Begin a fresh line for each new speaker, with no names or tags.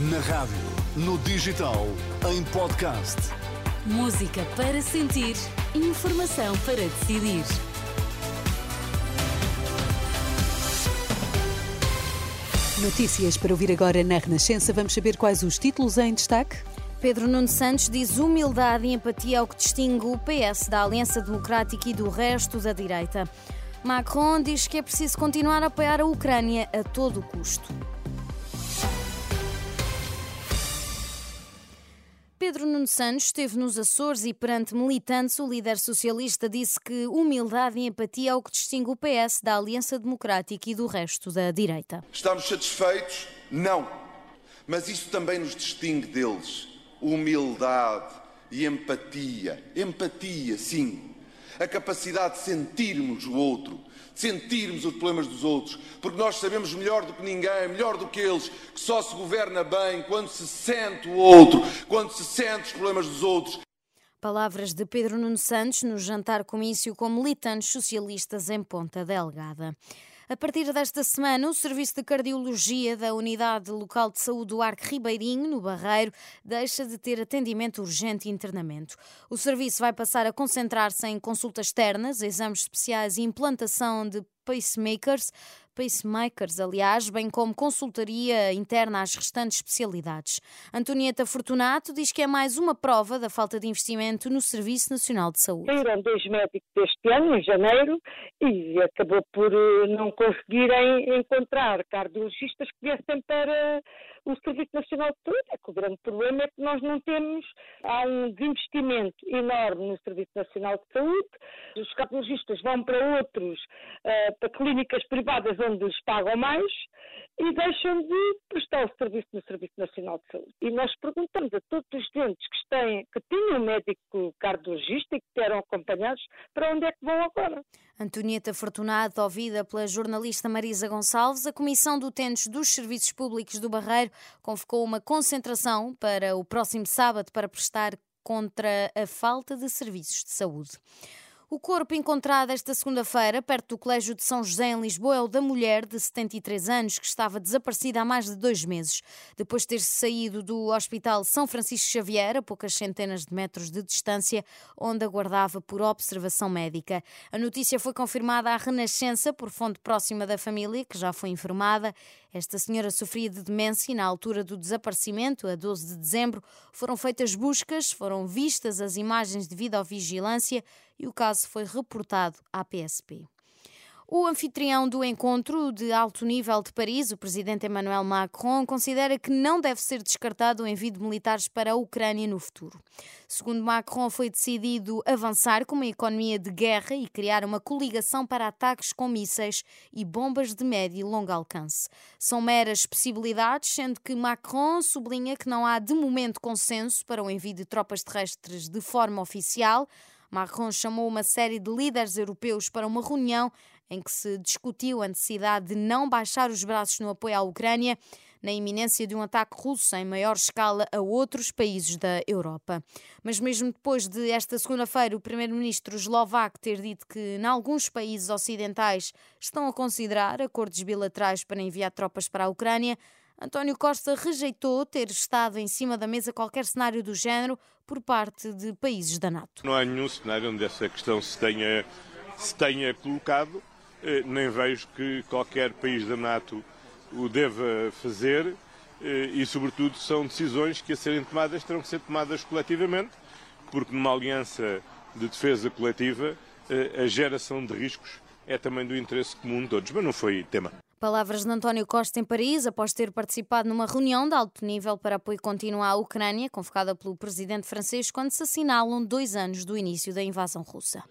Na rádio, no digital, em podcast.
Música para sentir, informação para decidir. Notícias para ouvir agora na Renascença. Vamos saber quais os títulos em destaque?
Pedro Nuno Santos diz humildade e empatia é o que distingue o PS da Aliança Democrática e do resto da direita. Macron diz que é preciso continuar a apoiar a Ucrânia a todo custo. Pedro Nuno Santos esteve nos Açores e, perante militantes, o líder socialista disse que humildade e empatia é o que distingue o PS da Aliança Democrática e do resto da direita.
Estamos satisfeitos? Não. Mas isso também nos distingue deles. Humildade e empatia. Empatia, sim. A capacidade de sentirmos o outro, sentirmos os problemas dos outros, porque nós sabemos melhor do que ninguém, melhor do que eles, que só se governa bem quando se sente o outro, quando se sente os problemas dos outros.
Palavras de Pedro Nuno Santos no jantar comício com militantes socialistas em Ponta Delgada. A partir desta semana, o Serviço de Cardiologia da Unidade Local de Saúde do Arco Ribeirinho, no Barreiro, deixa de ter atendimento urgente e internamento. O serviço vai passar a concentrar-se em consultas externas, exames especiais e implantação de pacemakers, pacemakers, aliás, bem como consultaria interna às restantes especialidades. Antonieta Fortunato diz que é mais uma prova da falta de investimento no Serviço Nacional de Saúde.
Saíram dois médicos este ano, em janeiro, e acabou por eh, não conseguirem encontrar cardiologistas que viessem para o Serviço Nacional de Saúde. É o grande problema é que nós não temos, há um desinvestimento enorme no Serviço Nacional de Saúde, os cardiologistas vão para outros, uh, para clínicas privadas onde lhes pagam mais e deixam de prestar o serviço no Serviço Nacional de Saúde. E nós perguntamos a todos os doentes que, têm, que tinham médico cardiologista e que eram acompanhados para onde é que vão agora.
Antonieta Fortunado, ouvida pela jornalista Marisa Gonçalves, a Comissão de Utentes dos Serviços Públicos do Barreiro convocou uma concentração para o próximo sábado para prestar contra a falta de serviços de saúde. O corpo encontrado esta segunda-feira, perto do Colégio de São José, em Lisboa, é o da mulher de 73 anos que estava desaparecida há mais de dois meses. Depois de ter saído do Hospital São Francisco Xavier, a poucas centenas de metros de distância, onde aguardava por observação médica. A notícia foi confirmada à Renascença por fonte próxima da família, que já foi informada. Esta senhora sofria de demência e, na altura do desaparecimento, a 12 de dezembro, foram feitas buscas, foram vistas as imagens de videovigilância e o caso foi reportado à PSP. O anfitrião do encontro de alto nível de Paris, o presidente Emmanuel Macron, considera que não deve ser descartado o envio de militares para a Ucrânia no futuro. Segundo Macron, foi decidido avançar com uma economia de guerra e criar uma coligação para ataques com mísseis e bombas de médio e longo alcance. São meras possibilidades, sendo que Macron sublinha que não há de momento consenso para o envio de tropas terrestres de forma oficial. Macron chamou uma série de líderes europeus para uma reunião em que se discutiu a necessidade de não baixar os braços no apoio à Ucrânia na iminência de um ataque russo em maior escala a outros países da Europa. Mas mesmo depois de esta segunda-feira o primeiro-ministro eslovaco ter dito que em alguns países ocidentais estão a considerar acordos bilaterais para enviar tropas para a Ucrânia, António Costa rejeitou ter estado em cima da mesa qualquer cenário do género por parte de países da NATO.
Não há nenhum cenário onde essa questão se tenha, se tenha colocado. Eh, nem vejo que qualquer país da NATO o deva fazer eh, e, sobretudo, são decisões que, a serem tomadas, terão que ser tomadas coletivamente, porque numa aliança de defesa coletiva, eh, a geração de riscos é também do interesse comum de todos, mas não foi tema.
Palavras de António Costa em Paris, após ter participado numa reunião de alto nível para apoio contínuo à Ucrânia, convocada pelo presidente francês, quando se assinalam dois anos do início da invasão russa.